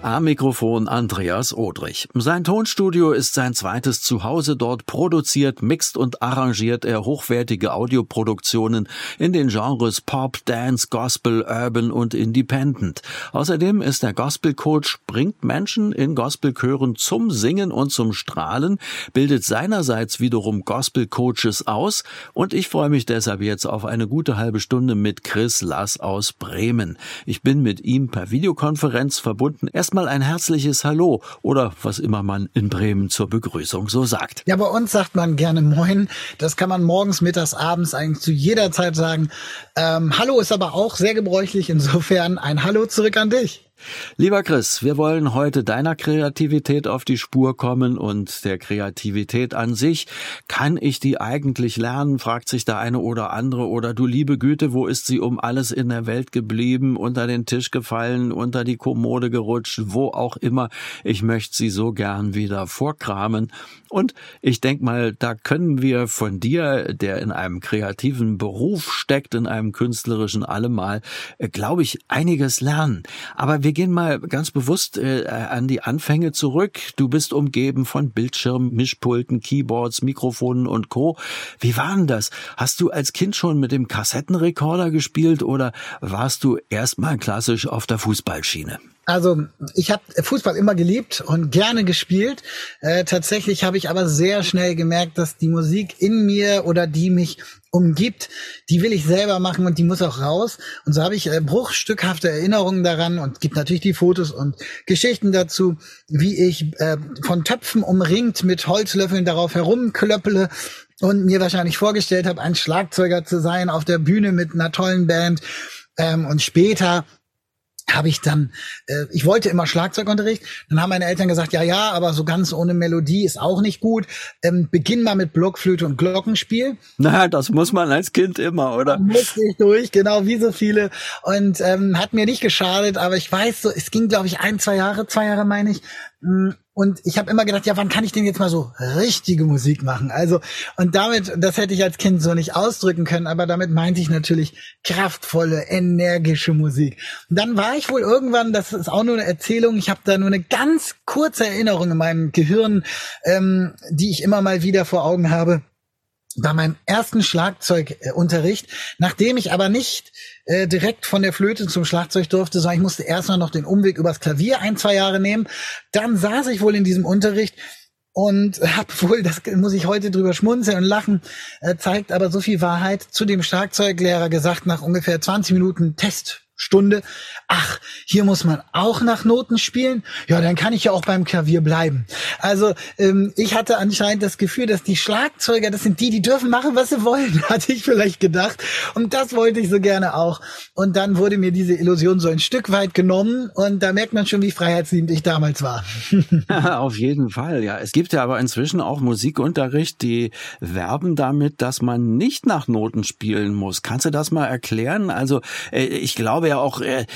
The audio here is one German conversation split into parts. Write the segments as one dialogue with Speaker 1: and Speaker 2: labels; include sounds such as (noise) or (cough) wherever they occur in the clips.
Speaker 1: Am Mikrofon Andreas Odrich. Sein Tonstudio ist sein zweites Zuhause. Dort produziert, mixt und arrangiert er hochwertige Audioproduktionen in den Genres Pop, Dance, Gospel, Urban und Independent. Außerdem ist er Gospelcoach, bringt Menschen in Gospelchören zum Singen und zum Strahlen, bildet seinerseits wiederum Gospelcoaches aus und ich freue mich deshalb jetzt auf eine gute halbe Stunde mit Chris Lass aus Bremen. Ich bin mit ihm per Videokonferenz verbunden. Er erstmal ein herzliches Hallo oder was immer man in Bremen zur Begrüßung so sagt.
Speaker 2: Ja, bei uns sagt man gerne Moin. Das kann man morgens, mittags, abends eigentlich zu jeder Zeit sagen. Ähm, Hallo ist aber auch sehr gebräuchlich. Insofern ein Hallo zurück an dich.
Speaker 1: Lieber Chris, wir wollen heute deiner Kreativität auf die Spur kommen und der Kreativität an sich. Kann ich die eigentlich lernen, fragt sich der eine oder andere. Oder du liebe Güte, wo ist sie um alles in der Welt geblieben, unter den Tisch gefallen, unter die Kommode gerutscht, wo auch immer. Ich möchte sie so gern wieder vorkramen. Und ich denk mal, da können wir von dir, der in einem kreativen Beruf steckt, in einem künstlerischen allemal, äh, glaube ich, einiges lernen. Aber wir gehen mal ganz bewusst äh, an die Anfänge zurück. Du bist umgeben von Bildschirmen, Mischpulten, Keyboards, Mikrofonen und Co. Wie war denn das? Hast du als Kind schon mit dem Kassettenrekorder gespielt oder warst du erstmal klassisch auf der Fußballschiene?
Speaker 2: Also ich habe Fußball immer geliebt und gerne gespielt. Äh, tatsächlich habe ich aber sehr schnell gemerkt, dass die Musik in mir oder die mich umgibt, die will ich selber machen und die muss auch raus. Und so habe ich äh, bruchstückhafte Erinnerungen daran und gibt natürlich die Fotos und Geschichten dazu, wie ich äh, von Töpfen umringt mit Holzlöffeln darauf herumklöppele und mir wahrscheinlich vorgestellt habe, ein Schlagzeuger zu sein auf der Bühne mit einer tollen Band. Ähm, und später habe ich dann, äh, ich wollte immer Schlagzeugunterricht, dann haben meine Eltern gesagt, ja, ja, aber so ganz ohne Melodie ist auch nicht gut. Ähm, beginn mal mit Blockflöte und Glockenspiel.
Speaker 1: Na, das muss man als Kind immer, oder? Da
Speaker 2: musste ich durch, genau wie so viele. Und ähm, hat mir nicht geschadet, aber ich weiß so, es ging, glaube ich, ein, zwei Jahre, zwei Jahre meine ich. Und ich habe immer gedacht, ja, wann kann ich denn jetzt mal so richtige Musik machen? Also, und damit, das hätte ich als Kind so nicht ausdrücken können, aber damit meinte ich natürlich kraftvolle, energische Musik. Und dann war ich wohl irgendwann, das ist auch nur eine Erzählung, ich habe da nur eine ganz kurze Erinnerung in meinem Gehirn, ähm, die ich immer mal wieder vor Augen habe bei meinem ersten Schlagzeugunterricht, nachdem ich aber nicht äh, direkt von der Flöte zum Schlagzeug durfte, sondern ich musste erstmal noch den Umweg übers Klavier ein, zwei Jahre nehmen. Dann saß ich wohl in diesem Unterricht und (laughs) habe wohl, das muss ich heute drüber schmunzeln und lachen, äh, zeigt aber so viel Wahrheit, zu dem Schlagzeuglehrer gesagt, nach ungefähr 20 Minuten Test Stunde. Ach, hier muss man auch nach Noten spielen. Ja, dann kann ich ja auch beim Klavier bleiben. Also ähm, ich hatte anscheinend das Gefühl, dass die Schlagzeuger, das sind die, die dürfen machen, was sie wollen, (laughs) hatte ich vielleicht gedacht. Und das wollte ich so gerne auch. Und dann wurde mir diese Illusion so ein Stück weit genommen. Und da merkt man schon, wie freiheitsliebend ich damals war. (laughs)
Speaker 1: Auf jeden Fall, ja. Es gibt ja aber inzwischen auch Musikunterricht, die werben damit, dass man nicht nach Noten spielen muss. Kannst du das mal erklären? Also äh, ich glaube, ja auch, äh,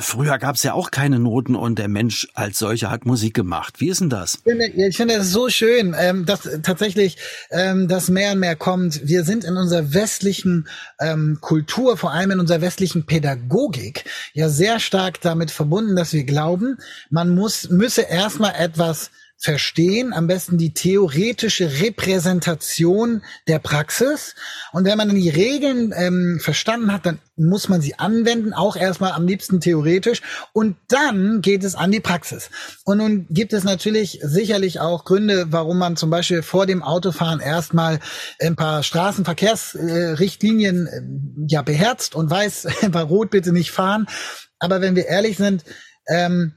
Speaker 1: früher gab es ja auch keine Noten und der Mensch als solcher hat Musik gemacht. Wie ist denn das?
Speaker 2: Ich finde, ich finde es so schön, ähm, dass tatsächlich ähm, das mehr und mehr kommt. Wir sind in unserer westlichen ähm, Kultur, vor allem in unserer westlichen Pädagogik, ja sehr stark damit verbunden, dass wir glauben, man muss müsse erstmal etwas verstehen, am besten die theoretische Repräsentation der Praxis. Und wenn man dann die Regeln ähm, verstanden hat, dann muss man sie anwenden, auch erstmal am liebsten theoretisch. Und dann geht es an die Praxis. Und nun gibt es natürlich sicherlich auch Gründe, warum man zum Beispiel vor dem Autofahren erstmal ein paar Straßenverkehrsrichtlinien äh, ja beherzt und weiß, (laughs) bei Rot bitte nicht fahren. Aber wenn wir ehrlich sind, ähm,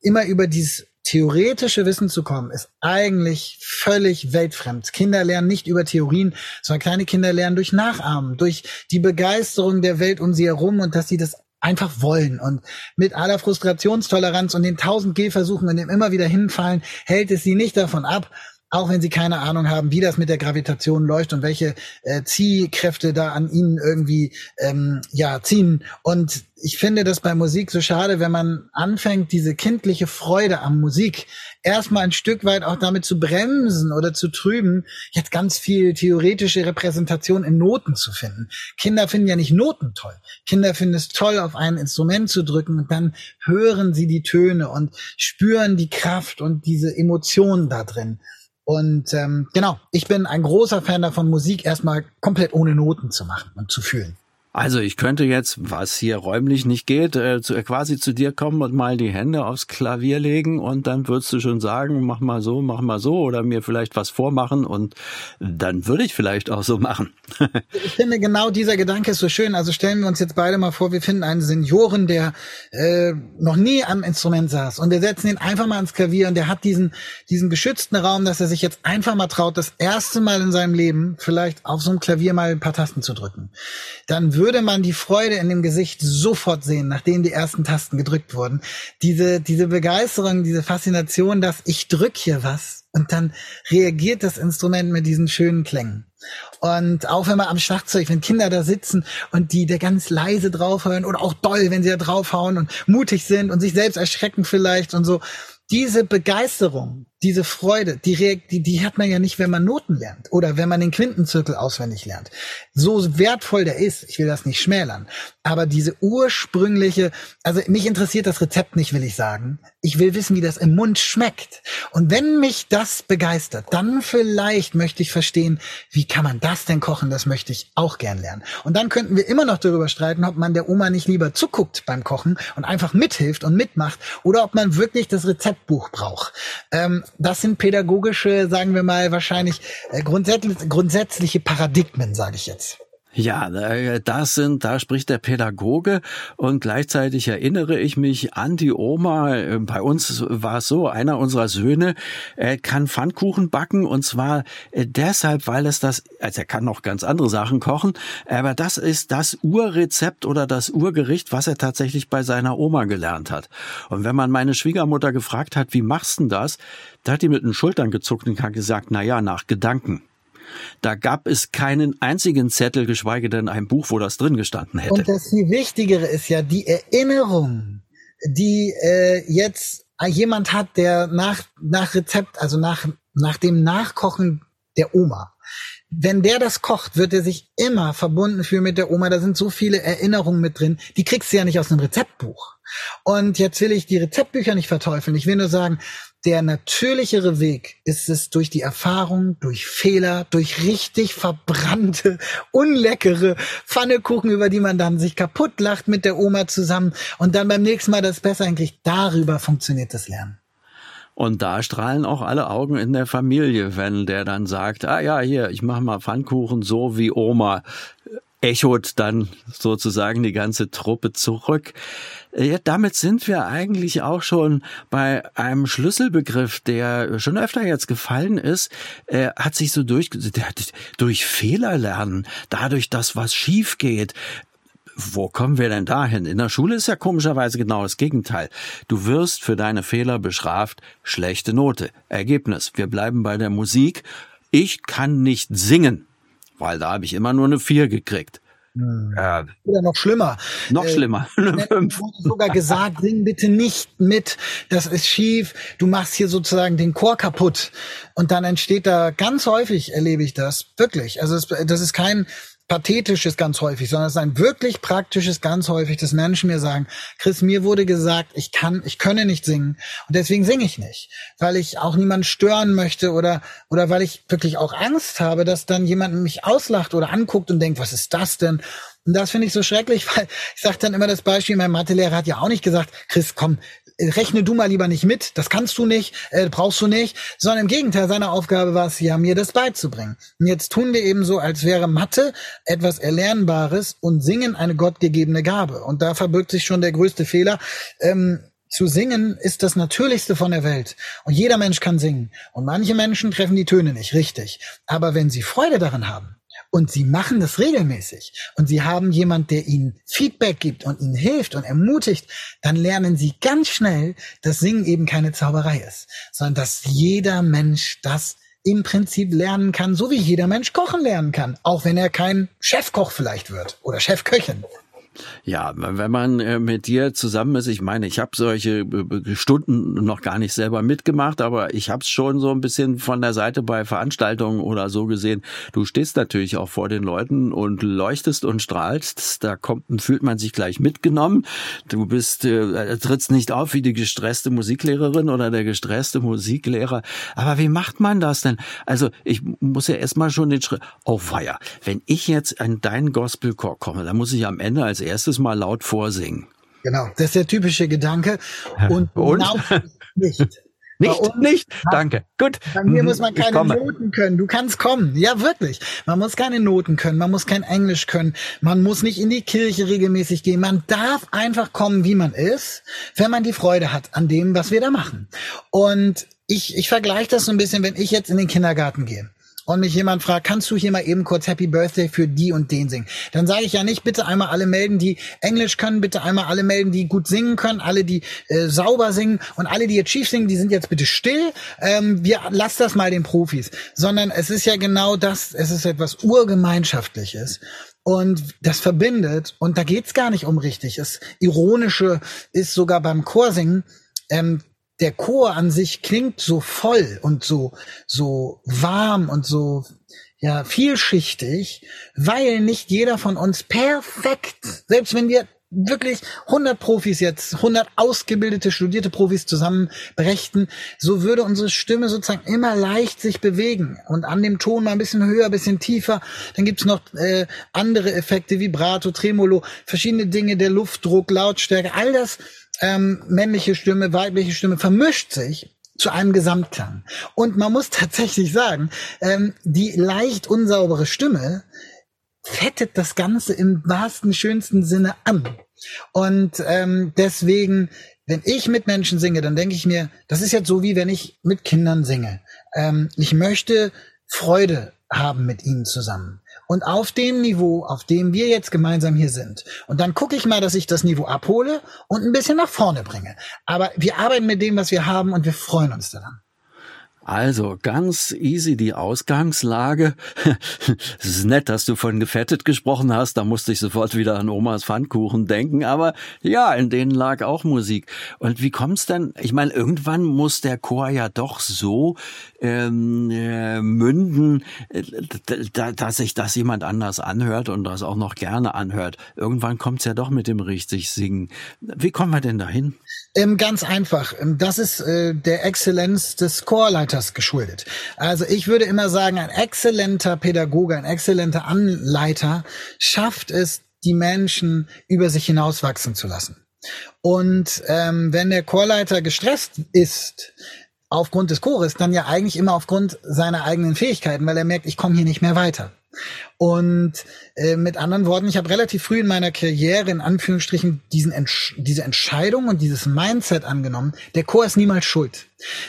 Speaker 2: immer über dieses theoretische Wissen zu kommen, ist eigentlich völlig weltfremd. Kinder lernen nicht über Theorien, sondern kleine Kinder lernen durch Nachahmen, durch die Begeisterung der Welt um sie herum und dass sie das einfach wollen. Und mit aller Frustrationstoleranz und den tausend Gehversuchen und dem immer wieder hinfallen, hält es sie nicht davon ab, auch wenn sie keine Ahnung haben, wie das mit der Gravitation läuft und welche äh, Ziehkräfte da an ihnen irgendwie ähm, ja ziehen. Und ich finde das bei Musik so schade, wenn man anfängt, diese kindliche Freude am Musik erstmal ein Stück weit auch damit zu bremsen oder zu trüben, jetzt ganz viel theoretische Repräsentation in Noten zu finden. Kinder finden ja nicht Noten toll. Kinder finden es toll, auf ein Instrument zu drücken und dann hören sie die Töne und spüren die Kraft und diese Emotionen da drin. Und ähm, genau, ich bin ein großer Fan davon, Musik erstmal komplett ohne Noten zu machen und zu fühlen.
Speaker 1: Also ich könnte jetzt, was hier räumlich nicht geht, äh, zu, quasi zu dir kommen und mal die Hände aufs Klavier legen und dann würdest du schon sagen, mach mal so, mach mal so oder mir vielleicht was vormachen und dann würde ich vielleicht auch so machen. (laughs)
Speaker 2: ich finde genau dieser Gedanke ist so schön. Also stellen wir uns jetzt beide mal vor, wir finden einen Senioren, der äh, noch nie am Instrument saß und wir setzen ihn einfach mal ans Klavier und der hat diesen diesen geschützten Raum, dass er sich jetzt einfach mal traut, das erste Mal in seinem Leben vielleicht auf so einem Klavier mal ein paar Tasten zu drücken. Dann würde man die Freude in dem Gesicht sofort sehen, nachdem die ersten Tasten gedrückt wurden. Diese, diese Begeisterung, diese Faszination, dass ich drück hier was und dann reagiert das Instrument mit diesen schönen Klängen. Und auch wenn man am Schlagzeug, wenn Kinder da sitzen und die da ganz leise draufhören oder auch doll, wenn sie da draufhauen und mutig sind und sich selbst erschrecken vielleicht und so, diese Begeisterung, diese Freude, die, die, die hat man ja nicht, wenn man Noten lernt oder wenn man den Quintenzirkel auswendig lernt. So wertvoll der ist, ich will das nicht schmälern, aber diese ursprüngliche, also mich interessiert das Rezept nicht, will ich sagen. Ich will wissen, wie das im Mund schmeckt. Und wenn mich das begeistert, dann vielleicht möchte ich verstehen, wie kann man das denn kochen? Das möchte ich auch gern lernen. Und dann könnten wir immer noch darüber streiten, ob man der Oma nicht lieber zuguckt beim Kochen und einfach mithilft und mitmacht oder ob man wirklich das Rezeptbuch braucht. Ähm, das sind pädagogische, sagen wir mal, wahrscheinlich äh, grundsätzlich, grundsätzliche Paradigmen, sage ich jetzt.
Speaker 1: Ja, das sind, da spricht der Pädagoge und gleichzeitig erinnere ich mich an die Oma. Bei uns war es so, einer unserer Söhne kann Pfannkuchen backen und zwar äh, deshalb, weil es das, also er kann noch ganz andere Sachen kochen, aber das ist das Urrezept oder das Urgericht, was er tatsächlich bei seiner Oma gelernt hat. Und wenn man meine Schwiegermutter gefragt hat, wie machst du das, da hat die mit den Schultern gezuckt und hat gesagt, na ja, nach Gedanken. Da gab es keinen einzigen Zettel, geschweige denn ein Buch, wo das drin gestanden hätte.
Speaker 2: Und das viel Wichtigere ist ja die Erinnerung, die äh, jetzt jemand hat, der nach, nach Rezept, also nach, nach dem Nachkochen der Oma, wenn der das kocht, wird er sich immer verbunden fühlen mit der Oma. Da sind so viele Erinnerungen mit drin. Die kriegst du ja nicht aus einem Rezeptbuch. Und jetzt will ich die Rezeptbücher nicht verteufeln. Ich will nur sagen, der natürlichere Weg ist es durch die Erfahrung, durch Fehler, durch richtig verbrannte, (laughs) unleckere Pfannekuchen, über die man dann sich kaputt lacht mit der Oma zusammen und dann beim nächsten Mal das besser eigentlich darüber funktioniert das Lernen.
Speaker 1: Und da strahlen auch alle Augen in der Familie, wenn der dann sagt, ah ja, hier, ich mache mal Pfannkuchen so wie Oma echot dann sozusagen die ganze Truppe zurück. Ja, damit sind wir eigentlich auch schon bei einem Schlüsselbegriff, der schon öfter jetzt gefallen ist, äh, hat sich so durch, durch Fehler lernen, dadurch, dass was schief geht, wo kommen wir denn dahin? In der Schule ist ja komischerweise genau das Gegenteil. Du wirst für deine Fehler bestraft, schlechte Note. Ergebnis, wir bleiben bei der Musik. Ich kann nicht singen weil da habe ich immer nur eine vier gekriegt.
Speaker 2: Hm. Äh, Oder noch schlimmer.
Speaker 1: Noch äh, schlimmer. (laughs)
Speaker 2: Sogar gesagt, sing bitte nicht mit, das ist schief, du machst hier sozusagen den Chor kaputt. Und dann entsteht da ganz häufig, erlebe ich das, wirklich. Also es, das ist kein Pathetisches ganz häufig, sondern es ist ein wirklich praktisches ganz häufig, dass Menschen mir sagen, Chris, mir wurde gesagt, ich kann, ich könne nicht singen und deswegen singe ich nicht, weil ich auch niemanden stören möchte oder, oder weil ich wirklich auch Angst habe, dass dann jemand mich auslacht oder anguckt und denkt, was ist das denn? Und das finde ich so schrecklich, (laughs) weil ich sage dann immer das Beispiel, mein Mathelehrer hat ja auch nicht gesagt, Chris, komm, rechne du mal lieber nicht mit, das kannst du nicht, äh, brauchst du nicht, sondern im Gegenteil, seine Aufgabe war es ja, mir das beizubringen. Und jetzt tun wir eben so, als wäre Mathe etwas Erlernbares und Singen eine gottgegebene Gabe. Und da verbirgt sich schon der größte Fehler. Ähm, zu singen ist das Natürlichste von der Welt. Und jeder Mensch kann singen. Und manche Menschen treffen die Töne nicht richtig. Aber wenn sie Freude daran haben, und sie machen das regelmäßig und sie haben jemand, der ihnen Feedback gibt und ihnen hilft und ermutigt, dann lernen sie ganz schnell, dass Singen eben keine Zauberei ist, sondern dass jeder Mensch das im Prinzip lernen kann, so wie jeder Mensch kochen lernen kann, auch wenn er kein Chefkoch vielleicht wird oder Chefköchin.
Speaker 1: Ja, wenn man äh, mit dir zusammen ist, ich meine, ich habe solche äh, Stunden noch gar nicht selber mitgemacht, aber ich habe es schon so ein bisschen von der Seite bei Veranstaltungen oder so gesehen. Du stehst natürlich auch vor den Leuten und leuchtest und strahlst. Da kommt, fühlt man sich gleich mitgenommen. Du bist, äh, trittst nicht auf wie die gestresste Musiklehrerin oder der gestresste Musiklehrer. Aber wie macht man das denn? Also ich muss ja erstmal schon den Schritt, oh feier, wenn ich jetzt an deinen Gospelchor komme, dann muss ich am Ende als erstes Mal laut vorsingen.
Speaker 2: Genau, das ist der typische Gedanke. Und,
Speaker 1: Und? nicht. (laughs) Nicht, uns, nicht. Danke. Gut.
Speaker 2: Bei mir muss man keine Noten können. Du kannst kommen. Ja, wirklich. Man muss keine Noten können. Man muss kein Englisch können. Man muss nicht in die Kirche regelmäßig gehen. Man darf einfach kommen, wie man ist, wenn man die Freude hat an dem, was wir da machen. Und ich, ich vergleiche das so ein bisschen, wenn ich jetzt in den Kindergarten gehe und mich jemand fragt, kannst du hier mal eben kurz Happy Birthday für die und den singen? Dann sage ich ja nicht, bitte einmal alle melden, die Englisch können, bitte einmal alle melden, die gut singen können, alle, die äh, sauber singen und alle, die jetzt schief singen, die sind jetzt bitte still. Ähm, wir lass das mal den Profis. Sondern es ist ja genau das, es ist etwas urgemeinschaftliches. Und das verbindet, und da geht's gar nicht um richtig. Das Ironische ist sogar beim Chorsingen, ähm, der Chor an sich klingt so voll und so, so warm und so, ja, vielschichtig, weil nicht jeder von uns perfekt, selbst wenn wir wirklich 100 Profis jetzt, 100 ausgebildete, studierte Profis zusammenbrächten, so würde unsere Stimme sozusagen immer leicht sich bewegen und an dem Ton mal ein bisschen höher, ein bisschen tiefer. Dann gibt's noch äh, andere Effekte, Vibrato, Tremolo, verschiedene Dinge, der Luftdruck, Lautstärke, all das ähm, männliche Stimme, weibliche Stimme vermischt sich zu einem Gesamtklang. Und man muss tatsächlich sagen, ähm, die leicht unsaubere Stimme fettet das Ganze im wahrsten, schönsten Sinne an. Und ähm, deswegen, wenn ich mit Menschen singe, dann denke ich mir, das ist jetzt so wie wenn ich mit Kindern singe. Ähm, ich möchte Freude haben mit ihnen zusammen. Und auf dem Niveau, auf dem wir jetzt gemeinsam hier sind. Und dann gucke ich mal, dass ich das Niveau abhole und ein bisschen nach vorne bringe. Aber wir arbeiten mit dem, was wir haben und wir freuen uns daran.
Speaker 1: Also ganz easy die Ausgangslage. (laughs) es ist nett, dass du von gefettet gesprochen hast. Da musste ich sofort wieder an Omas Pfannkuchen denken. Aber ja, in denen lag auch Musik. Und wie kommt's denn? Ich meine, irgendwann muss der Chor ja doch so ähm, äh, münden, äh, dass sich das jemand anders anhört und das auch noch gerne anhört. Irgendwann kommt's ja doch mit dem richtig Singen. Wie kommen wir denn dahin?
Speaker 2: Ähm, ganz einfach. Ähm, das ist äh, der Exzellenz des Chorleiters geschuldet. Also ich würde immer sagen, ein exzellenter Pädagoge, ein exzellenter Anleiter schafft es, die Menschen über sich hinauswachsen zu lassen. Und ähm, wenn der Chorleiter gestresst ist, aufgrund des Chores, dann ja eigentlich immer aufgrund seiner eigenen Fähigkeiten, weil er merkt, ich komme hier nicht mehr weiter. Und äh, mit anderen Worten, ich habe relativ früh in meiner Karriere in Anführungsstrichen diesen Entsch diese Entscheidung und dieses Mindset angenommen. Der Chor ist niemals schuld.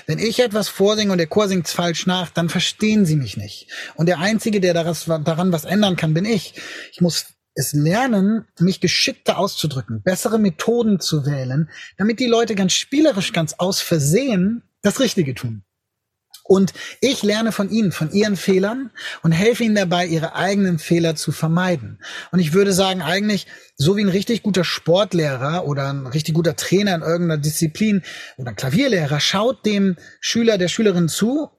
Speaker 2: Wenn ich etwas vorsinge und der Chor singt falsch nach, dann verstehen sie mich nicht. Und der Einzige, der daran was ändern kann, bin ich. Ich muss es lernen, mich geschickter auszudrücken, bessere Methoden zu wählen, damit die Leute ganz spielerisch, ganz aus Versehen das Richtige tun. Und ich lerne von ihnen, von ihren Fehlern und helfe ihnen dabei, ihre eigenen Fehler zu vermeiden. Und ich würde sagen, eigentlich, so wie ein richtig guter Sportlehrer oder ein richtig guter Trainer in irgendeiner Disziplin oder ein Klavierlehrer schaut dem Schüler, der Schülerin zu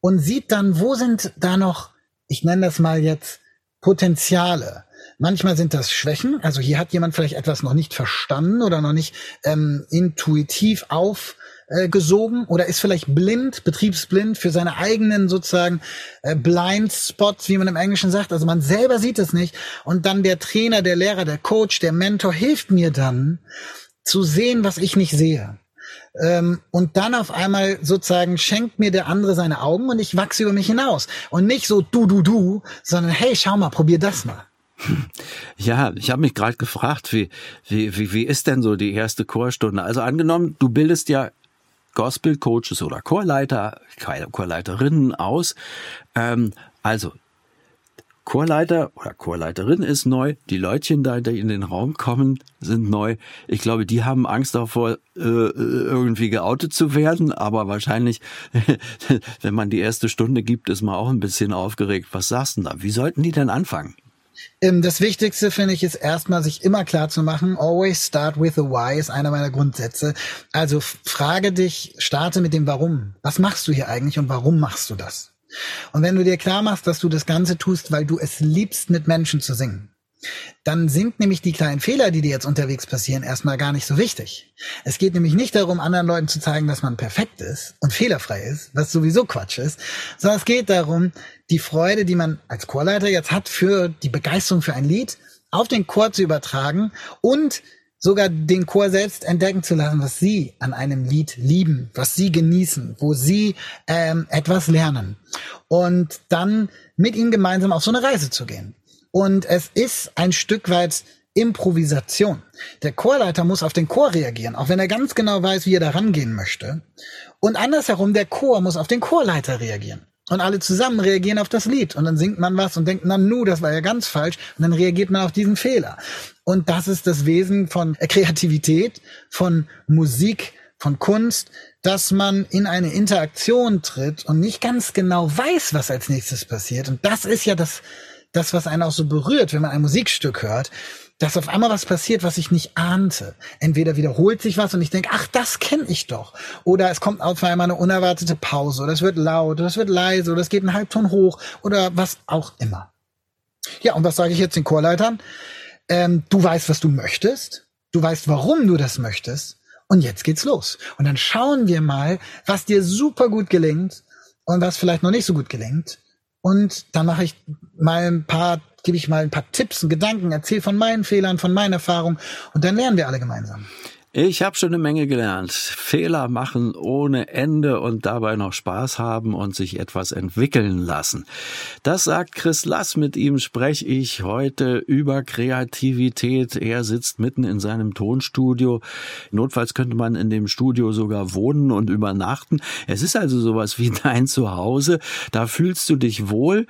Speaker 2: und sieht dann, wo sind da noch, ich nenne das mal jetzt, Potenziale. Manchmal sind das Schwächen. Also hier hat jemand vielleicht etwas noch nicht verstanden oder noch nicht ähm, intuitiv auf äh, gesogen oder ist vielleicht blind, betriebsblind für seine eigenen sozusagen äh, Blind Spots, wie man im Englischen sagt. Also man selber sieht es nicht. Und dann der Trainer, der Lehrer, der Coach, der Mentor hilft mir dann zu sehen, was ich nicht sehe. Ähm, und dann auf einmal sozusagen schenkt mir der andere seine Augen und ich wachse über mich hinaus. Und nicht so du, du, du, sondern hey, schau mal, probier das mal. (laughs)
Speaker 1: Ja, ich habe mich gerade gefragt, wie, wie, wie, wie ist denn so die erste Chorstunde? Also angenommen, du bildest ja Gospel-Coaches oder Chorleiter, Chorleiterinnen aus. Ähm, also Chorleiter oder Chorleiterin ist neu, die Leutchen da, die in den Raum kommen, sind neu. Ich glaube, die haben Angst davor, äh, irgendwie geoutet zu werden, aber wahrscheinlich, (laughs) wenn man die erste Stunde gibt, ist man auch ein bisschen aufgeregt. Was sagst du da? Wie sollten die denn anfangen?
Speaker 2: Ähm, das Wichtigste finde ich ist erstmal sich immer klar zu machen, always start with the why ist einer meiner Grundsätze. Also frage dich, starte mit dem Warum. Was machst du hier eigentlich und warum machst du das? Und wenn du dir klar machst, dass du das Ganze tust, weil du es liebst, mit Menschen zu singen, dann sind nämlich die kleinen Fehler, die dir jetzt unterwegs passieren, erstmal gar nicht so wichtig. Es geht nämlich nicht darum, anderen Leuten zu zeigen, dass man perfekt ist und fehlerfrei ist, was sowieso Quatsch ist, sondern es geht darum, die Freude, die man als Chorleiter jetzt hat für die Begeisterung für ein Lied, auf den Chor zu übertragen und sogar den Chor selbst entdecken zu lassen, was sie an einem Lied lieben, was sie genießen, wo sie ähm, etwas lernen und dann mit ihnen gemeinsam auf so eine Reise zu gehen. Und es ist ein Stück weit Improvisation. Der Chorleiter muss auf den Chor reagieren, auch wenn er ganz genau weiß, wie er da rangehen möchte. Und andersherum, der Chor muss auf den Chorleiter reagieren. Und alle zusammen reagieren auf das Lied. Und dann singt man was und denkt, na nu, das war ja ganz falsch. Und dann reagiert man auf diesen Fehler. Und das ist das Wesen von Kreativität, von Musik, von Kunst, dass man in eine Interaktion tritt und nicht ganz genau weiß, was als nächstes passiert. Und das ist ja das, das, was einen auch so berührt, wenn man ein Musikstück hört, dass auf einmal was passiert, was ich nicht ahnte. Entweder wiederholt sich was und ich denke, ach, das kenne ich doch. Oder es kommt auf einmal eine unerwartete Pause, oder es wird laut, oder es wird leise, oder es geht einen Halbton hoch, oder was auch immer. Ja, und was sage ich jetzt den Chorleitern? Ähm, du weißt, was du möchtest, du weißt, warum du das möchtest, und jetzt geht's los. Und dann schauen wir mal, was dir super gut gelingt und was vielleicht noch nicht so gut gelingt. Und dann mache ich mal ein paar, gebe ich mal ein paar Tipps und Gedanken, erzähle von meinen Fehlern, von meinen Erfahrungen und dann lernen wir alle gemeinsam.
Speaker 1: Ich habe schon eine Menge gelernt. Fehler machen ohne Ende und dabei noch Spaß haben und sich etwas entwickeln lassen. Das sagt Chris Lass. Mit ihm spreche ich heute über Kreativität. Er sitzt mitten in seinem Tonstudio. Notfalls könnte man in dem Studio sogar wohnen und übernachten. Es ist also sowas wie (laughs) dein Zuhause. Da fühlst du dich wohl.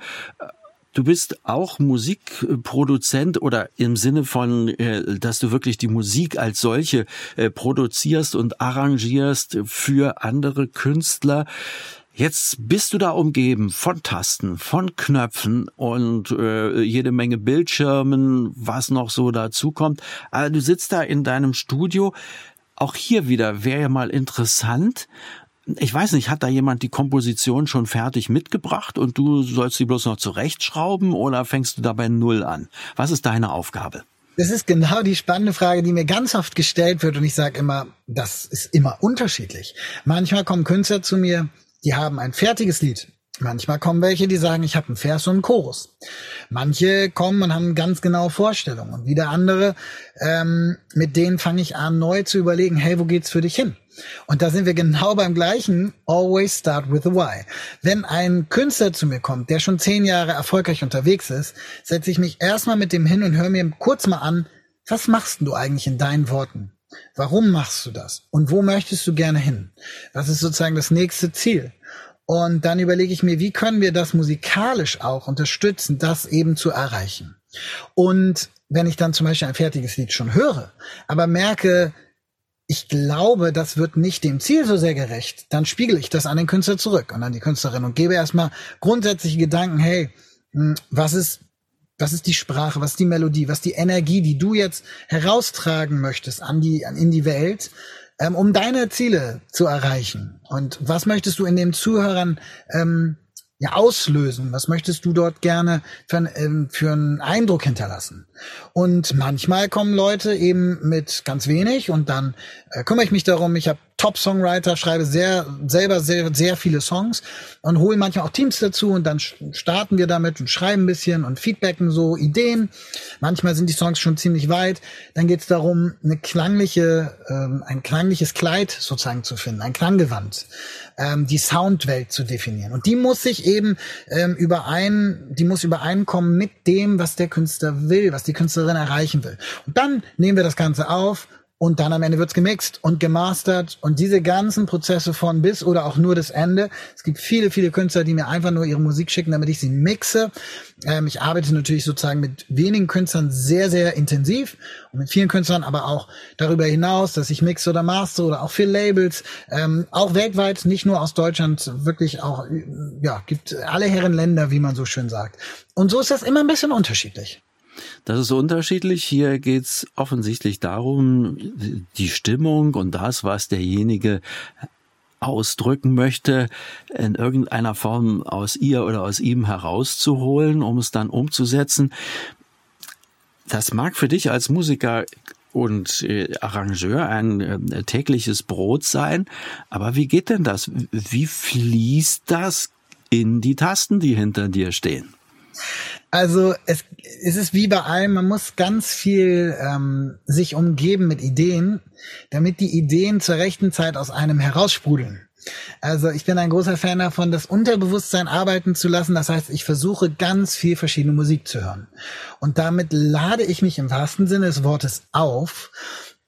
Speaker 1: Du bist auch Musikproduzent oder im Sinne von, äh, dass du wirklich die Musik als solche äh, produzierst und arrangierst für andere Künstler. Jetzt bist du da umgeben von Tasten, von Knöpfen und äh, jede Menge Bildschirmen, was noch so dazu kommt. Also du sitzt da in deinem Studio. Auch hier wieder wäre ja mal interessant, ich weiß nicht, hat da jemand die Komposition schon fertig mitgebracht und du sollst sie bloß noch zurechtschrauben oder fängst du dabei null an? Was ist deine Aufgabe?
Speaker 2: Das ist genau die spannende Frage, die mir ganz oft gestellt wird und ich sage immer, das ist immer unterschiedlich. Manchmal kommen Künstler zu mir, die haben ein fertiges Lied. Manchmal kommen welche, die sagen, ich habe einen Vers und einen Chorus. Manche kommen und haben ganz genaue Vorstellungen. Und wieder andere, ähm, mit denen fange ich an, neu zu überlegen, hey, wo geht's für dich hin? Und da sind wir genau beim gleichen. Always start with the why. Wenn ein Künstler zu mir kommt, der schon zehn Jahre erfolgreich unterwegs ist, setze ich mich erstmal mit dem hin und höre mir kurz mal an, was machst du eigentlich in deinen Worten? Warum machst du das? Und wo möchtest du gerne hin? Was ist sozusagen das nächste Ziel? Und dann überlege ich mir, wie können wir das musikalisch auch unterstützen, das eben zu erreichen? Und wenn ich dann zum Beispiel ein fertiges Lied schon höre, aber merke, ich glaube, das wird nicht dem Ziel so sehr gerecht, dann spiegel ich das an den Künstler zurück und an die Künstlerin und gebe erstmal grundsätzliche Gedanken, hey, hm, was ist, was ist die Sprache, was ist die Melodie, was ist die Energie, die du jetzt heraustragen möchtest an die, an, in die Welt, ähm, um deine Ziele zu erreichen? Und was möchtest du in den Zuhörern ähm, ja, auslösen? Was möchtest du dort gerne für, ähm, für einen Eindruck hinterlassen? Und manchmal kommen Leute eben mit ganz wenig und dann äh, kümmere ich mich darum. Ich habe Top-Songwriter, schreibe sehr selber sehr sehr viele Songs und hole manchmal auch Teams dazu und dann starten wir damit und schreiben ein bisschen und feedbacken so Ideen. Manchmal sind die Songs schon ziemlich weit. Dann geht es darum, eine klangliche, ähm, ein klangliches Kleid sozusagen zu finden, ein Klanggewand, ähm, die Soundwelt zu definieren. Und die muss sich eben ähm, überein, die muss übereinkommen mit dem, was der Künstler will, was die Künstlerin erreichen will. Und dann nehmen wir das Ganze auf und dann am Ende wird's gemixt und gemastert und diese ganzen Prozesse von bis oder auch nur das Ende. Es gibt viele, viele Künstler, die mir einfach nur ihre Musik schicken, damit ich sie mixe. Ähm, ich arbeite natürlich sozusagen mit wenigen Künstlern sehr, sehr intensiv und mit vielen Künstlern, aber auch darüber hinaus, dass ich mixe oder master oder auch für Labels, ähm, auch weltweit, nicht nur aus Deutschland, wirklich auch, ja, gibt alle Herren Länder, wie man so schön sagt. Und so ist das immer ein bisschen unterschiedlich.
Speaker 1: Das ist unterschiedlich. Hier geht's offensichtlich darum, die Stimmung und das, was derjenige ausdrücken möchte, in irgendeiner Form aus ihr oder aus ihm herauszuholen, um es dann umzusetzen. Das mag für dich als Musiker und äh, Arrangeur ein äh, tägliches Brot sein, aber wie geht denn das? Wie fließt das in die Tasten, die hinter dir stehen?
Speaker 2: Also es, es ist wie bei allem, man muss ganz viel ähm, sich umgeben mit Ideen, damit die Ideen zur rechten Zeit aus einem heraussprudeln. Also ich bin ein großer Fan davon, das Unterbewusstsein arbeiten zu lassen. Das heißt, ich versuche ganz viel verschiedene Musik zu hören. Und damit lade ich mich im wahrsten Sinne des Wortes auf.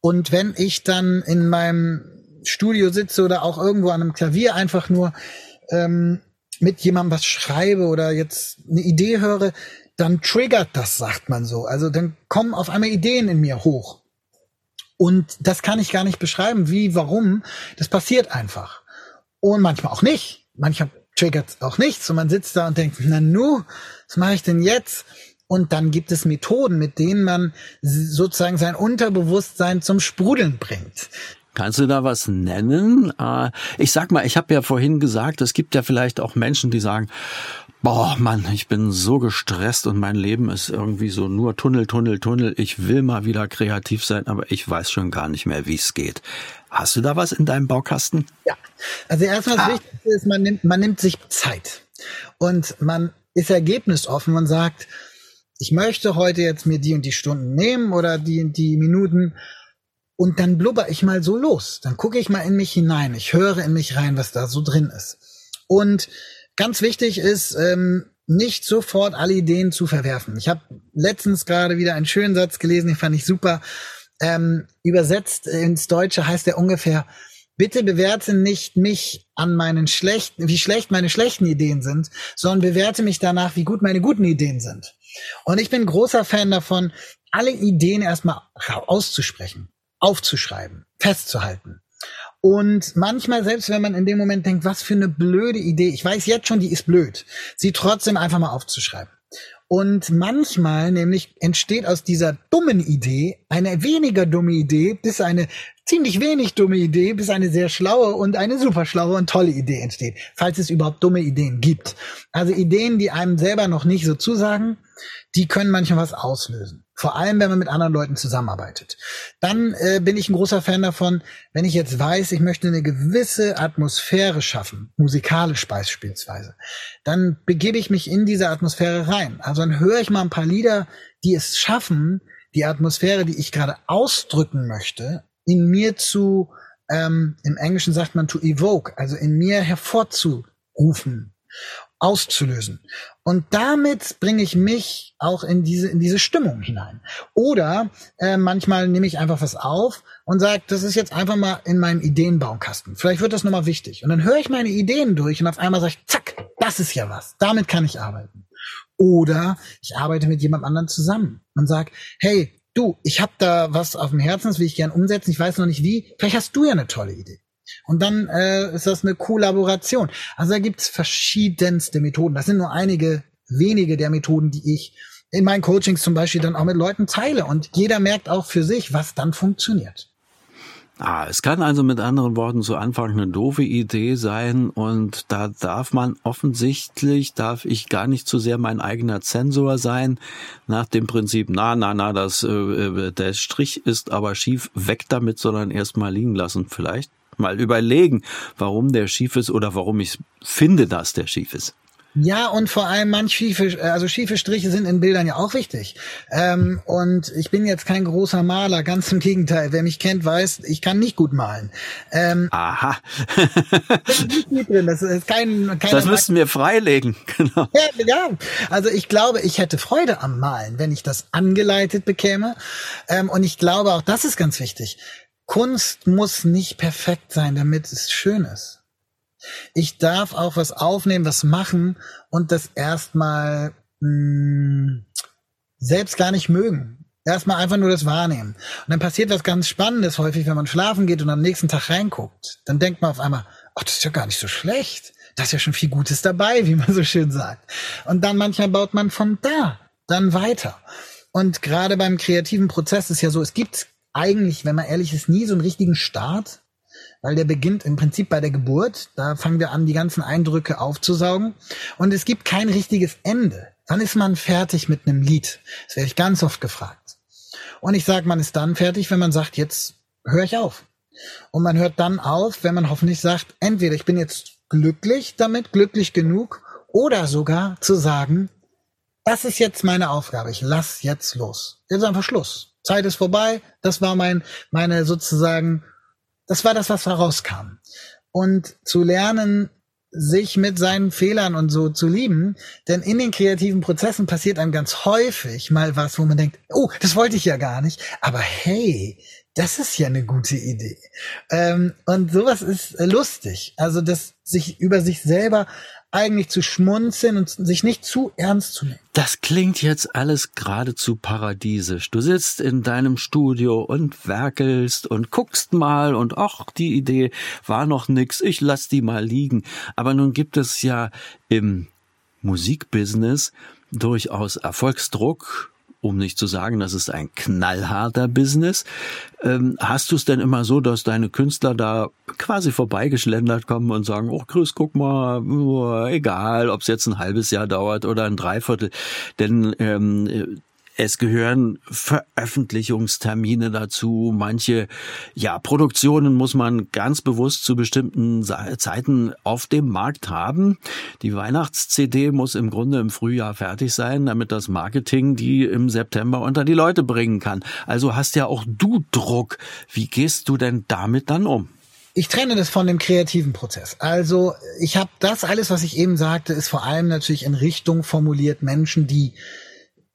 Speaker 2: Und wenn ich dann in meinem Studio sitze oder auch irgendwo an einem Klavier einfach nur ähm, mit jemandem was schreibe oder jetzt eine Idee höre, dann triggert das, sagt man so. Also dann kommen auf einmal Ideen in mir hoch. Und das kann ich gar nicht beschreiben, wie, warum. Das passiert einfach. Und manchmal auch nicht. Manchmal triggert es auch nichts und man sitzt da und denkt, na nu, was mache ich denn jetzt? Und dann gibt es Methoden, mit denen man sozusagen sein Unterbewusstsein zum Sprudeln bringt.
Speaker 1: Kannst du da was nennen? Äh, ich sag mal, ich habe ja vorhin gesagt, es gibt ja vielleicht auch Menschen, die sagen, boah, Mann, ich bin so gestresst und mein Leben ist irgendwie so nur Tunnel, Tunnel, Tunnel. Ich will mal wieder kreativ sein, aber ich weiß schon gar nicht mehr, wie es geht. Hast du da was in deinem Baukasten?
Speaker 2: Ja. Also erstmal das ah. Wichtigste ist, man nimmt, man nimmt sich Zeit und man ist ergebnisoffen und sagt, ich möchte heute jetzt mir die und die Stunden nehmen oder die und die Minuten und dann blubber ich mal so los. Dann gucke ich mal in mich hinein. Ich höre in mich rein, was da so drin ist. Und ganz wichtig ist, ähm, nicht sofort alle Ideen zu verwerfen. Ich habe letztens gerade wieder einen schönen Satz gelesen, den fand ich super. Ähm, übersetzt ins Deutsche heißt er ungefähr, bitte bewerte nicht mich an meinen schlechten, wie schlecht meine schlechten Ideen sind, sondern bewerte mich danach, wie gut meine guten Ideen sind. Und ich bin großer Fan davon, alle Ideen erstmal auszusprechen aufzuschreiben, festzuhalten. Und manchmal, selbst wenn man in dem Moment denkt, was für eine blöde Idee, ich weiß jetzt schon, die ist blöd, sie trotzdem einfach mal aufzuschreiben. Und manchmal nämlich entsteht aus dieser dummen Idee eine weniger dumme Idee, bis eine ziemlich wenig dumme Idee, bis eine sehr schlaue und eine super schlaue und tolle Idee entsteht, falls es überhaupt dumme Ideen gibt. Also Ideen, die einem selber noch nicht so zusagen, die können manchmal was auslösen. Vor allem, wenn man mit anderen Leuten zusammenarbeitet. Dann äh, bin ich ein großer Fan davon, wenn ich jetzt weiß, ich möchte eine gewisse Atmosphäre schaffen, musikalisch beispielsweise, dann begebe ich mich in diese Atmosphäre rein. Also dann höre ich mal ein paar Lieder, die es schaffen, die Atmosphäre, die ich gerade ausdrücken möchte, in mir zu, ähm, im Englischen sagt man to evoke, also in mir hervorzurufen auszulösen. Und damit bringe ich mich auch in diese, in diese Stimmung hinein. Oder äh, manchmal nehme ich einfach was auf und sage, das ist jetzt einfach mal in meinem Ideenbaukasten. Vielleicht wird das nochmal wichtig. Und dann höre ich meine Ideen durch und auf einmal sage ich, zack, das ist ja was. Damit kann ich arbeiten. Oder ich arbeite mit jemand anderem zusammen und sage, hey, du, ich habe da was auf dem Herzen, das will ich gern umsetzen, ich weiß noch nicht wie. Vielleicht hast du ja eine tolle Idee. Und dann äh, ist das eine Kollaboration. Also da gibt's verschiedenste Methoden. Das sind nur einige wenige der Methoden, die ich in meinen Coachings zum Beispiel dann auch mit Leuten teile. Und jeder merkt auch für sich, was dann funktioniert.
Speaker 1: Ah, es kann also mit anderen Worten zu Anfang eine doofe Idee sein und da darf man offensichtlich, darf ich gar nicht zu sehr mein eigener Zensor sein, nach dem Prinzip, na, na, na, das, äh, der Strich ist aber schief, weg damit, sondern erst mal liegen lassen vielleicht mal überlegen, warum der schief ist oder warum ich finde, dass der schief ist.
Speaker 2: Ja, und vor allem manch schiefe, also schiefe Striche sind in Bildern ja auch wichtig. Ähm, und ich bin jetzt kein großer Maler, ganz im Gegenteil. Wer mich kennt, weiß, ich kann nicht gut malen.
Speaker 1: Ähm, Aha. (laughs)
Speaker 2: das ist kein,
Speaker 1: das müssten wir freilegen, (laughs) genau.
Speaker 2: Ja, ja, also ich glaube, ich hätte Freude am Malen, wenn ich das angeleitet bekäme. Ähm, und ich glaube, auch das ist ganz wichtig Kunst muss nicht perfekt sein, damit es schön ist. Ich darf auch was aufnehmen, was machen und das erstmal hm, selbst gar nicht mögen. Erstmal einfach nur das wahrnehmen. Und dann passiert was ganz Spannendes häufig, wenn man schlafen geht und am nächsten Tag reinguckt. Dann denkt man auf einmal, ach, das ist ja gar nicht so schlecht. Da ist ja schon viel Gutes dabei, wie man so schön sagt. Und dann manchmal baut man von da dann weiter. Und gerade beim kreativen Prozess ist ja so, es gibt eigentlich, wenn man ehrlich ist, nie so einen richtigen Start, weil der beginnt im Prinzip bei der Geburt. Da fangen wir an, die ganzen Eindrücke aufzusaugen. Und es gibt kein richtiges Ende. Wann ist man fertig mit einem Lied? Das werde ich ganz oft gefragt. Und ich sage, man ist dann fertig, wenn man sagt, jetzt höre ich auf. Und man hört dann auf, wenn man hoffentlich sagt, entweder ich bin jetzt glücklich damit, glücklich genug, oder sogar zu sagen, das ist jetzt meine Aufgabe, ich lass jetzt los. Jetzt ist einfach Schluss. Zeit ist vorbei, das war mein, meine sozusagen, das war das, was herauskam. Und zu lernen, sich mit seinen Fehlern und so zu lieben, denn in den kreativen Prozessen passiert einem ganz häufig mal was, wo man denkt, oh, das wollte ich ja gar nicht, aber hey, das ist ja eine gute Idee. Ähm, und sowas ist lustig. Also das sich über sich selber eigentlich zu schmunzeln und sich nicht zu ernst zu nehmen.
Speaker 1: Das klingt jetzt alles geradezu paradiesisch. Du sitzt in deinem Studio und werkelst und guckst mal und ach, die Idee war noch nix, ich lass die mal liegen. Aber nun gibt es ja im Musikbusiness durchaus Erfolgsdruck um nicht zu sagen, das ist ein knallharter Business. Ähm, hast du es denn immer so, dass deine Künstler da quasi vorbeigeschlendert kommen und sagen, oh Chris, guck mal, oh, egal, ob es jetzt ein halbes Jahr dauert oder ein Dreiviertel, denn ähm, es gehören Veröffentlichungstermine dazu. Manche, ja, Produktionen muss man ganz bewusst zu bestimmten Zeiten auf dem Markt haben. Die Weihnachts-CD muss im Grunde im Frühjahr fertig sein, damit das Marketing die im September unter die Leute bringen kann. Also hast ja auch du Druck. Wie gehst du denn damit dann um?
Speaker 2: Ich trenne das von dem kreativen Prozess. Also ich habe das alles, was ich eben sagte, ist vor allem natürlich in Richtung formuliert Menschen, die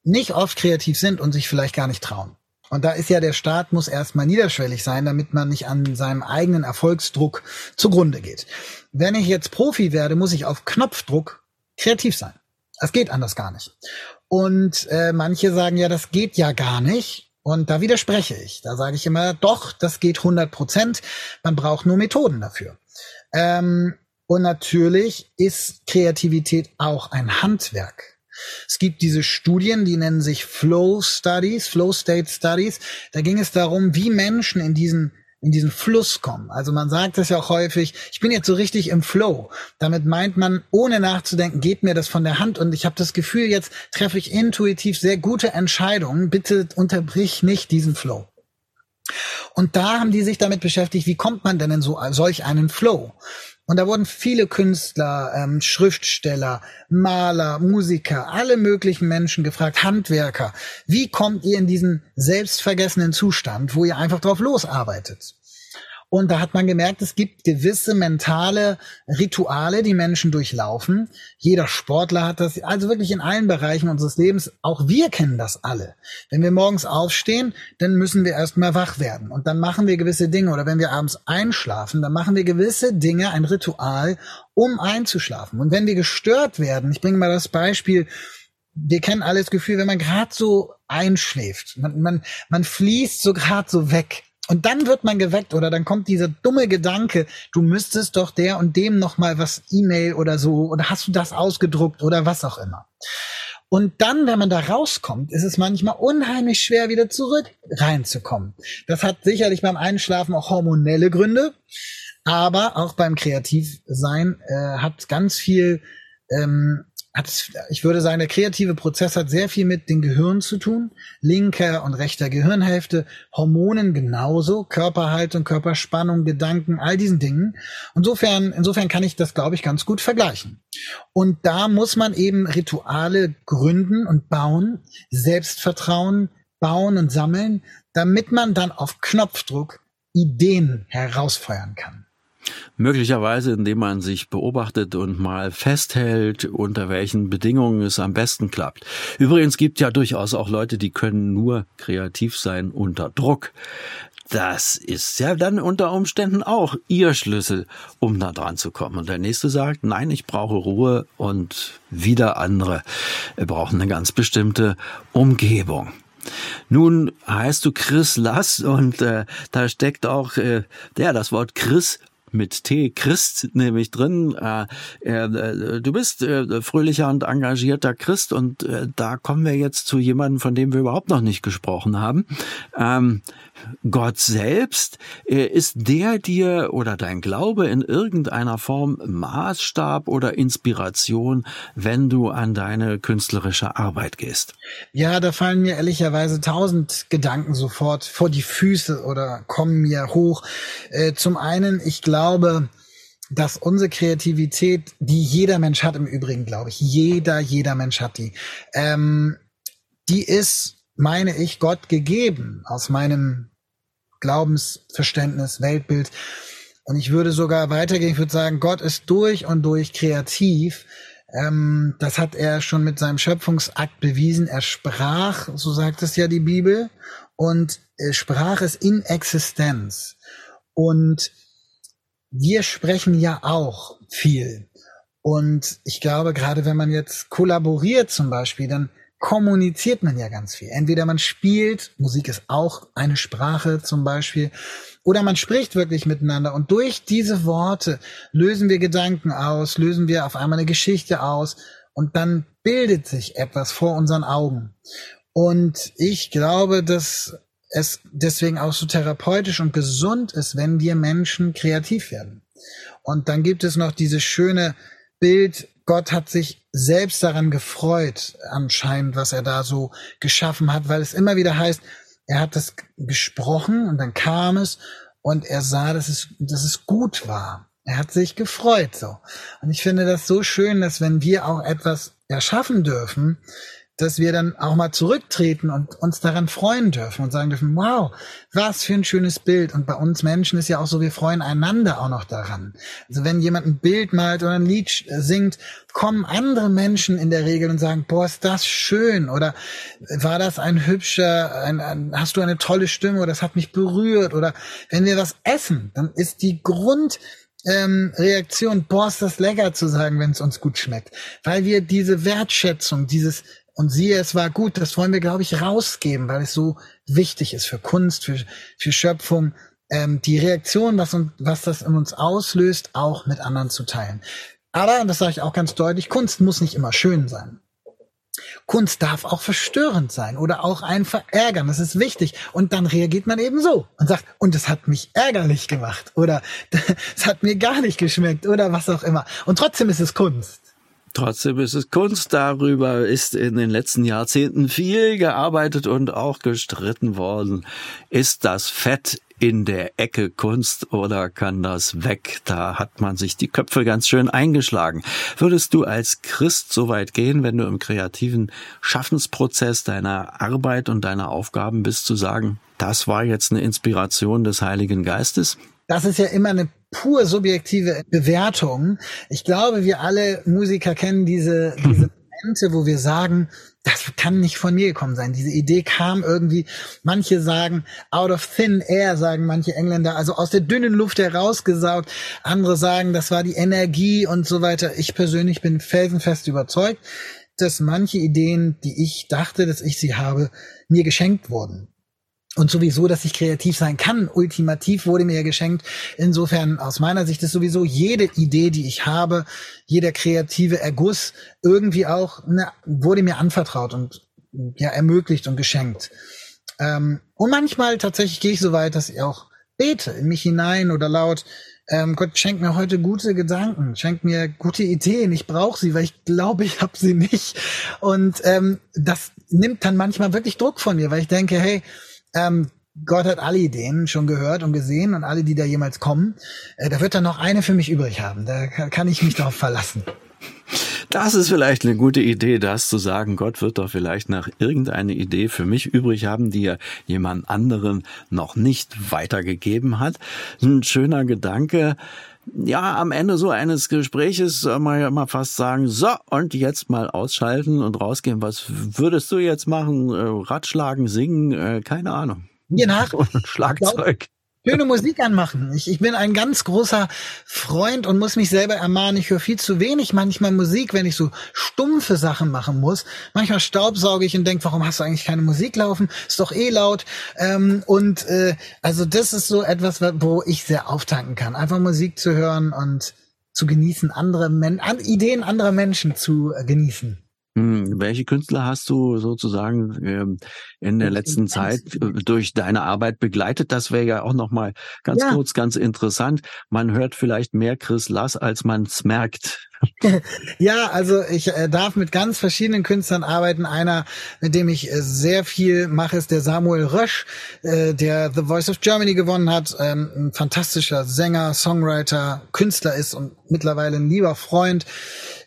Speaker 2: nicht oft kreativ sind und sich vielleicht gar nicht trauen. Und da ist ja der Staat muss erstmal niederschwellig sein, damit man nicht an seinem eigenen Erfolgsdruck zugrunde geht. Wenn ich jetzt Profi werde, muss ich auf Knopfdruck kreativ sein. Das geht anders gar nicht. Und äh, manche sagen ja, das geht ja gar nicht. Und da widerspreche ich. Da sage ich immer, doch, das geht 100 Prozent. Man braucht nur Methoden dafür. Ähm, und natürlich ist Kreativität auch ein Handwerk. Es gibt diese Studien, die nennen sich Flow Studies, Flow State Studies. Da ging es darum, wie Menschen in diesen in diesen Fluss kommen. Also man sagt es ja auch häufig, ich bin jetzt so richtig im Flow. Damit meint man, ohne nachzudenken, geht mir das von der Hand und ich habe das Gefühl, jetzt treffe ich intuitiv sehr gute Entscheidungen. Bitte unterbrich nicht diesen Flow. Und da haben die sich damit beschäftigt, wie kommt man denn in so solch einen Flow? Und da wurden viele Künstler, ähm, Schriftsteller, Maler, Musiker, alle möglichen Menschen gefragt, Handwerker, wie kommt ihr in diesen selbstvergessenen Zustand, wo ihr einfach drauf losarbeitet? Und da hat man gemerkt, es gibt gewisse mentale Rituale, die Menschen durchlaufen. Jeder Sportler hat das, also wirklich in allen Bereichen unseres Lebens. Auch wir kennen das alle. Wenn wir morgens aufstehen, dann müssen wir erstmal wach werden. Und dann machen wir gewisse Dinge. Oder wenn wir abends einschlafen, dann machen wir gewisse Dinge, ein Ritual, um einzuschlafen. Und wenn wir gestört werden, ich bringe mal das Beispiel, wir kennen alles Gefühl, wenn man gerade so einschläft, man, man, man fließt so gerade so weg. Und dann wird man geweckt oder dann kommt dieser dumme Gedanke, du müsstest doch der und dem noch mal was E-Mail oder so oder hast du das ausgedruckt oder was auch immer. Und dann, wenn man da rauskommt, ist es manchmal unheimlich schwer, wieder zurück reinzukommen. Das hat sicherlich beim Einschlafen auch hormonelle Gründe, aber auch beim Kreativsein äh, hat ganz viel ähm, hat, ich würde sagen, der kreative Prozess hat sehr viel mit dem Gehirn zu tun. Linker und rechter Gehirnhälfte, Hormonen genauso, Körperhaltung, Körperspannung, Gedanken, all diesen Dingen. Insofern, insofern kann ich das, glaube ich, ganz gut vergleichen. Und da muss man eben Rituale gründen und bauen, Selbstvertrauen bauen und sammeln, damit man dann auf Knopfdruck Ideen herausfeuern kann.
Speaker 1: Möglicherweise, indem man sich beobachtet und mal festhält, unter welchen Bedingungen es am besten klappt. Übrigens gibt ja durchaus auch Leute, die können nur kreativ sein unter Druck. das ist ja dann unter Umständen auch Ihr Schlüssel, um da dran zu kommen. Und der nächste sagt, nein, ich brauche Ruhe und wieder andere brauchen eine ganz bestimmte Umgebung. Nun heißt du Chris Lass und äh, da steckt auch äh, ja das Wort Chris mit T, Christ nämlich drin. Äh, äh, du bist äh, fröhlicher und engagierter Christ und äh, da kommen wir jetzt zu jemandem, von dem wir überhaupt noch nicht gesprochen haben. Ähm, Gott selbst, äh, ist der dir oder dein Glaube in irgendeiner Form Maßstab oder Inspiration, wenn du an deine künstlerische Arbeit gehst?
Speaker 2: Ja, da fallen mir ehrlicherweise tausend Gedanken sofort vor die Füße oder kommen mir hoch. Äh, zum einen, ich glaube, dass unsere Kreativität, die jeder Mensch hat im Übrigen, glaube ich, jeder, jeder Mensch hat die, ähm, die ist, meine ich, Gott gegeben aus meinem Glaubensverständnis, Weltbild. Und ich würde sogar weitergehen, ich würde sagen, Gott ist durch und durch kreativ. Ähm, das hat er schon mit seinem Schöpfungsakt bewiesen. Er sprach, so sagt es ja die Bibel, und äh, sprach es in Existenz. Und wir sprechen ja auch viel. Und ich glaube, gerade wenn man jetzt kollaboriert zum Beispiel, dann kommuniziert man ja ganz viel. Entweder man spielt, Musik ist auch eine Sprache zum Beispiel, oder man spricht wirklich miteinander. Und durch diese Worte lösen wir Gedanken aus, lösen wir auf einmal eine Geschichte aus und dann bildet sich etwas vor unseren Augen. Und ich glaube, dass es deswegen auch so therapeutisch und gesund ist, wenn wir Menschen kreativ werden. Und dann gibt es noch dieses schöne Bild, Gott hat sich selbst daran gefreut, anscheinend, was er da so geschaffen hat, weil es immer wieder heißt, er hat das gesprochen und dann kam es und er sah, dass es, dass es gut war. Er hat sich gefreut so. Und ich finde das so schön, dass wenn wir auch etwas erschaffen dürfen, dass wir dann auch mal zurücktreten und uns daran freuen dürfen und sagen dürfen, wow, was für ein schönes Bild. Und bei uns Menschen ist ja auch so, wir freuen einander auch noch daran. Also wenn jemand ein Bild malt oder ein Lied singt, kommen andere Menschen in der Regel und sagen, boah, ist das schön oder war das ein hübscher, ein, ein, hast du eine tolle Stimme oder das hat mich berührt oder wenn wir was essen, dann ist die Grund, ähm, Reaktion, boah, ist das lecker zu sagen, wenn es uns gut schmeckt. Weil wir diese Wertschätzung, dieses und siehe, es war gut. Das wollen wir, glaube ich, rausgeben, weil es so wichtig ist für Kunst, für, für Schöpfung, ähm, die Reaktion, was, und, was das in uns auslöst, auch mit anderen zu teilen. Aber, und das sage ich auch ganz deutlich, Kunst muss nicht immer schön sein. Kunst darf auch verstörend sein oder auch einen verärgern. Das ist wichtig. Und dann reagiert man eben so und sagt, und es hat mich ärgerlich gemacht oder (laughs) es hat mir gar nicht geschmeckt oder was auch immer. Und trotzdem ist es Kunst.
Speaker 1: Trotzdem ist es Kunst. Darüber ist in den letzten Jahrzehnten viel gearbeitet und auch gestritten worden. Ist das Fett in der Ecke Kunst oder kann das weg? Da hat man sich die Köpfe ganz schön eingeschlagen. Würdest du als Christ so weit gehen, wenn du im kreativen Schaffensprozess deiner Arbeit und deiner Aufgaben bist, zu sagen, das war jetzt eine Inspiration des Heiligen Geistes?
Speaker 2: Das ist ja immer eine pur subjektive Bewertung. Ich glaube, wir alle Musiker kennen diese, diese Momente, wo wir sagen, das kann nicht von mir gekommen sein. Diese Idee kam irgendwie, manche sagen out of thin air, sagen manche Engländer, also aus der dünnen Luft herausgesaugt. Andere sagen, das war die Energie und so weiter. Ich persönlich bin felsenfest überzeugt, dass manche Ideen, die ich dachte, dass ich sie habe, mir geschenkt wurden und sowieso, dass ich kreativ sein kann. Ultimativ wurde mir geschenkt. Insofern aus meiner Sicht ist sowieso jede Idee, die ich habe, jeder kreative Erguss irgendwie auch ne, wurde mir anvertraut und ja ermöglicht und geschenkt. Ähm, und manchmal tatsächlich gehe ich so weit, dass ich auch bete in mich hinein oder laut. Ähm, Gott schenkt mir heute gute Gedanken, schenkt mir gute Ideen. Ich brauche sie, weil ich glaube, ich habe sie nicht. Und ähm, das nimmt dann manchmal wirklich Druck von mir, weil ich denke, hey, ähm, Gott hat alle Ideen schon gehört und gesehen und alle, die da jemals kommen. Äh, da wird er noch eine für mich übrig haben. Da kann ich mich darauf verlassen.
Speaker 1: Das ist vielleicht eine gute Idee, das zu sagen. Gott wird doch vielleicht nach irgendeine Idee für mich übrig haben, die er jemand anderen noch nicht weitergegeben hat. Ein schöner Gedanke. Ja, am Ende so eines Gespräches soll man ja mal fast sagen, so, und jetzt mal ausschalten und rausgehen. Was würdest du jetzt machen? Äh, Ratschlagen, singen? Äh, keine Ahnung.
Speaker 2: Hier nach. (laughs)
Speaker 1: Schlagzeug
Speaker 2: schöne Musik anmachen. Ich, ich bin ein ganz großer Freund und muss mich selber ermahnen. Ich höre viel zu wenig manchmal Musik, wenn ich so stumpfe Sachen machen muss. Manchmal staubsauge ich und denke, warum hast du eigentlich keine Musik laufen? Ist doch eh laut. Ähm, und äh, also das ist so etwas, wo ich sehr auftanken kann. Einfach Musik zu hören und zu genießen, andere Men an Ideen anderer Menschen zu äh, genießen.
Speaker 1: Hm, welche Künstler hast du sozusagen ähm, in der letzten Zeit äh, durch deine Arbeit begleitet? Das wäre ja auch noch mal ganz ja. kurz ganz interessant. Man hört vielleicht mehr Chris Lass, als man es merkt. (laughs)
Speaker 2: ja, also ich äh, darf mit ganz verschiedenen Künstlern arbeiten. Einer, mit dem ich äh, sehr viel mache, ist der Samuel Rösch, äh, der The Voice of Germany gewonnen hat. Ähm, ein fantastischer Sänger, Songwriter, Künstler ist und mittlerweile ein lieber Freund.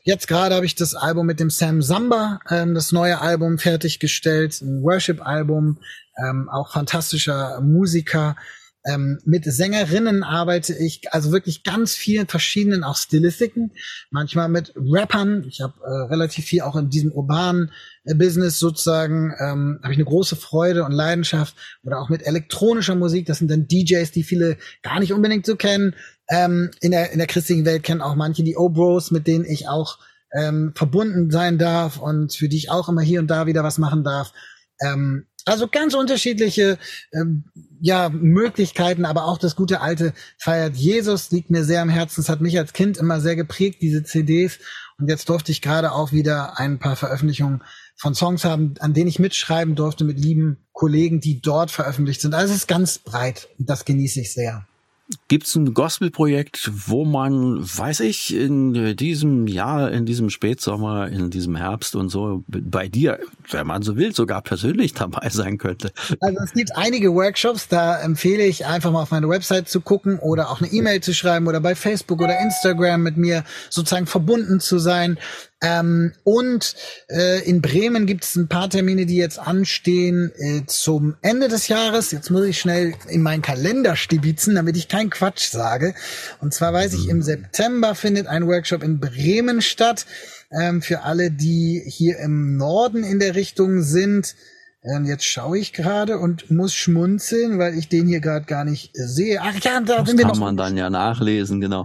Speaker 2: Jetzt gerade habe ich das Album mit dem Sam Samba, ähm, das neue Album fertiggestellt, ein Worship-Album, ähm, auch fantastischer Musiker. Ähm, mit Sängerinnen arbeite ich also wirklich ganz vielen verschiedenen auch Stilistiken. Manchmal mit Rappern. Ich habe äh, relativ viel auch in diesem urbanen äh, Business sozusagen ähm, habe ich eine große Freude und Leidenschaft. Oder auch mit elektronischer Musik. Das sind dann DJs, die viele gar nicht unbedingt so kennen. Ähm, in der in der christlichen Welt kennen auch manche die O-Bros, mit denen ich auch ähm, verbunden sein darf und für die ich auch immer hier und da wieder was machen darf. Ähm, also ganz unterschiedliche ähm, ja, Möglichkeiten, aber auch das gute alte Feiert Jesus liegt mir sehr am Herzen. Es hat mich als Kind immer sehr geprägt, diese CDs. Und jetzt durfte ich gerade auch wieder ein paar Veröffentlichungen von Songs haben, an denen ich mitschreiben durfte mit lieben Kollegen, die dort veröffentlicht sind. Also es ist ganz breit und das genieße ich sehr.
Speaker 1: Gibt es ein Gospelprojekt, wo man, weiß ich, in diesem Jahr, in diesem Spätsommer, in diesem Herbst und so bei dir, wenn man so will, sogar persönlich (laughs) dabei sein könnte?
Speaker 2: Also es gibt einige Workshops, da empfehle ich einfach mal auf meine Website zu gucken oder auch eine E-Mail zu schreiben oder bei Facebook oder Instagram mit mir sozusagen verbunden zu sein. Ähm, und äh, in Bremen gibt es ein paar Termine, die jetzt anstehen äh, zum Ende des Jahres. Jetzt muss ich schnell in meinen Kalender stibitzen, damit ich keinen Quatsch sage. Und zwar weiß ich, im September findet ein Workshop in Bremen statt. Ähm, für alle, die hier im Norden in der Richtung sind. Und jetzt schaue ich gerade und muss schmunzeln, weil ich den hier gerade gar nicht sehe.
Speaker 1: Ach ja, da das sind wir noch. kann man dann ja nachlesen, genau.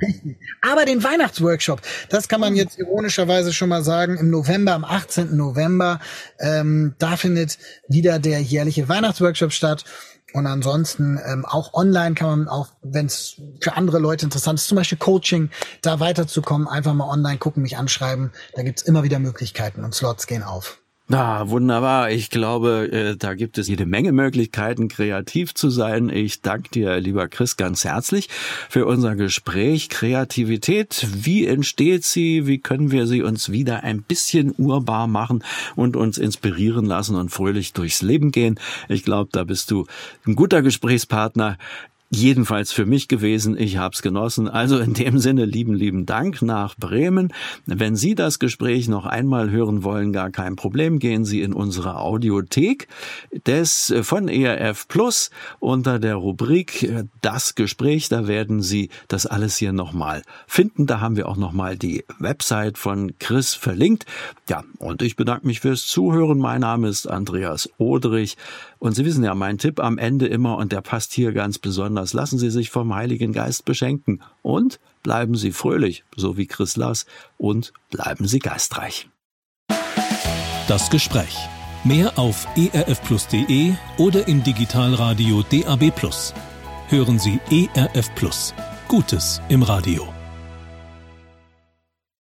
Speaker 2: Aber den Weihnachtsworkshop, das kann man jetzt ironischerweise schon mal sagen, im November, am 18. November, ähm, da findet wieder der jährliche Weihnachtsworkshop statt. Und ansonsten ähm, auch online kann man auch, wenn es für andere Leute interessant ist, zum Beispiel Coaching, da weiterzukommen, einfach mal online gucken, mich anschreiben. Da gibt's immer wieder Möglichkeiten und Slots gehen auf.
Speaker 1: Na, wunderbar. Ich glaube, äh, da gibt es jede Menge Möglichkeiten, kreativ zu sein. Ich danke dir, lieber Chris, ganz herzlich für unser Gespräch. Kreativität, wie entsteht sie? Wie können wir sie uns wieder ein bisschen urbar machen und uns inspirieren lassen und fröhlich durchs Leben gehen? Ich glaube, da bist du ein guter Gesprächspartner jedenfalls für mich gewesen. Ich habe es genossen. Also in dem Sinne lieben, lieben Dank nach Bremen. Wenn Sie das Gespräch noch einmal hören wollen, gar kein Problem. Gehen Sie in unsere Audiothek des äh, von ERF Plus unter der Rubrik äh, Das Gespräch. Da werden Sie das alles hier nochmal finden. Da haben wir auch nochmal die Website von Chris verlinkt. Ja, und ich bedanke mich fürs Zuhören. Mein Name ist Andreas Odrich. Und Sie wissen ja, mein Tipp am Ende immer, und der passt hier ganz besonders, lassen Sie sich vom Heiligen Geist beschenken und bleiben Sie fröhlich, so wie Chris Lass, und bleiben Sie geistreich.
Speaker 3: Das Gespräch. Mehr auf erfplus.de oder im Digitalradio DAB+. Hören Sie ERF. Gutes im Radio.